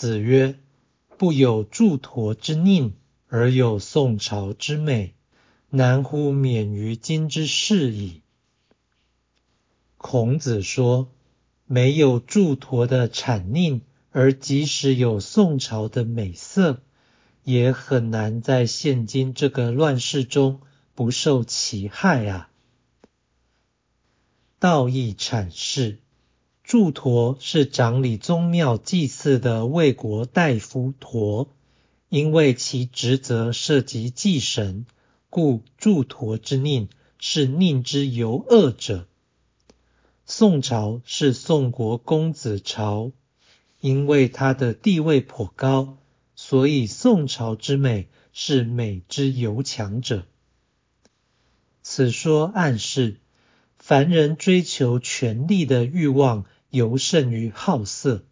子曰：“不有祝陀之佞，而有宋朝之美，难乎免于今之事矣。”孔子说：“没有祝陀的谄佞，而即使有宋朝的美色，也很难在现今这个乱世中不受其害啊。”道义阐释。祝陀是掌理宗庙祭祀的魏国大夫陀，因为其职责涉及祭神，故祝陀之佞是佞之尤恶者。宋朝是宋国公子朝，因为他的地位颇高，所以宋朝之美是美之尤强者。此说暗示，凡人追求权力的欲望。尤胜于好色，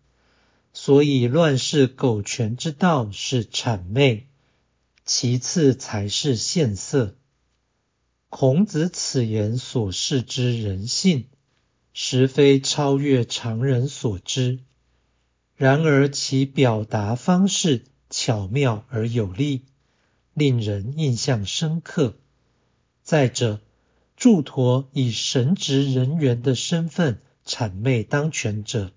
所以乱世苟全之道是谄媚，其次才是献色。孔子此言所示之人性，实非超越常人所知。然而其表达方式巧妙而有力，令人印象深刻。再者，祝陀以神职人员的身份。谄媚当权者，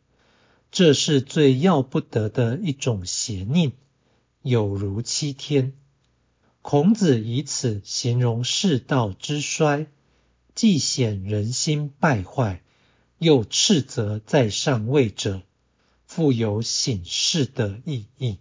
这是最要不得的一种邪佞，有如欺天。孔子以此形容世道之衰，既显人心败坏，又斥责在上位者，富有醒世的意义。